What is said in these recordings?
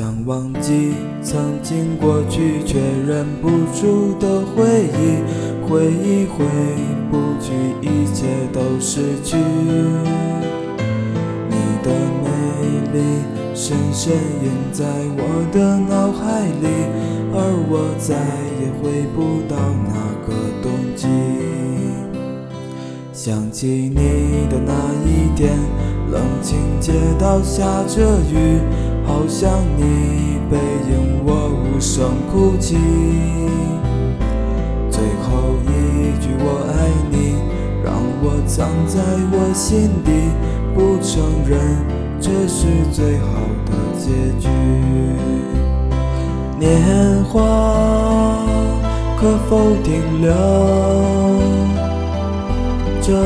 想忘记曾经过去却忍不住的回忆，回忆回不去，一切都失去。你的美丽深深印在我的脑海里，而我再也回不到那个冬季。想起你的那一天，冷清街道下着雨。好像你背影，我无声哭泣。最后一句我爱你，让我藏在我心底，不承认这是最好的结局。年华可否停留？这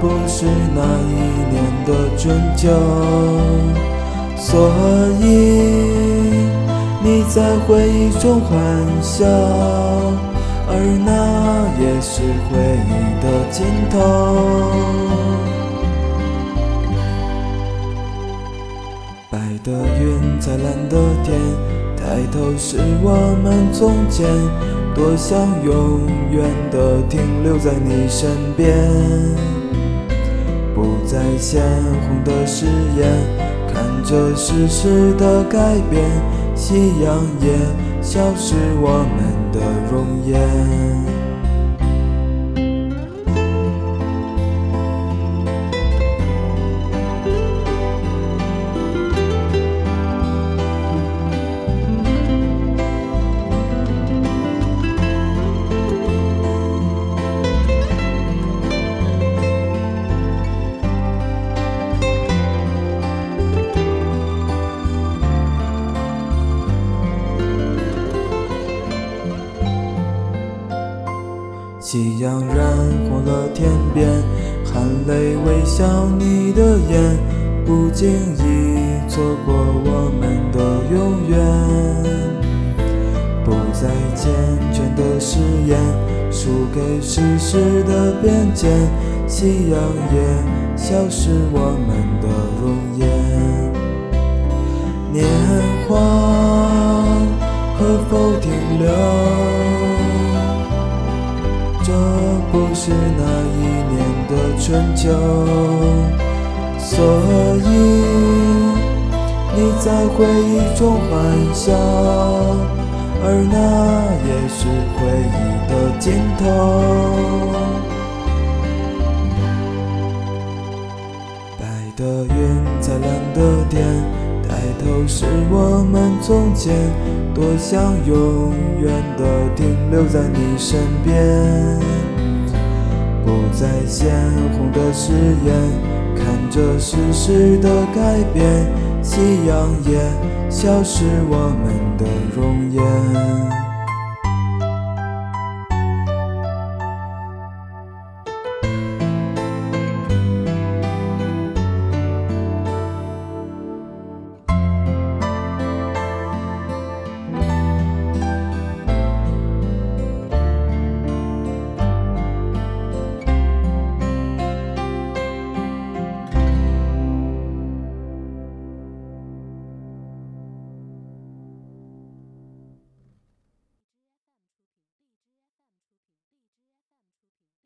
不是那一年的春秋。所以你在回忆中欢笑，而那也是回忆的尽头。白的云彩，蓝的天，抬头是我们从前，多想永远的停留在你身边，不再鲜红的誓言。看着世事的改变，夕阳也消失我们的容颜。夕阳染红了天边，含泪微笑你的眼，不经意错过我们的永远。不再健全的誓言，输给世事的变迁，夕阳也消失我们的容颜。年华可否停留？是那一年的春秋，所以你在回忆中欢笑，而那也是回忆的尽头。白的云彩，蓝的天。抬头是我们从前，多想永远的停留在你身边。不再鲜红的誓言，看着世事的改变，夕阳也消失我们的容颜。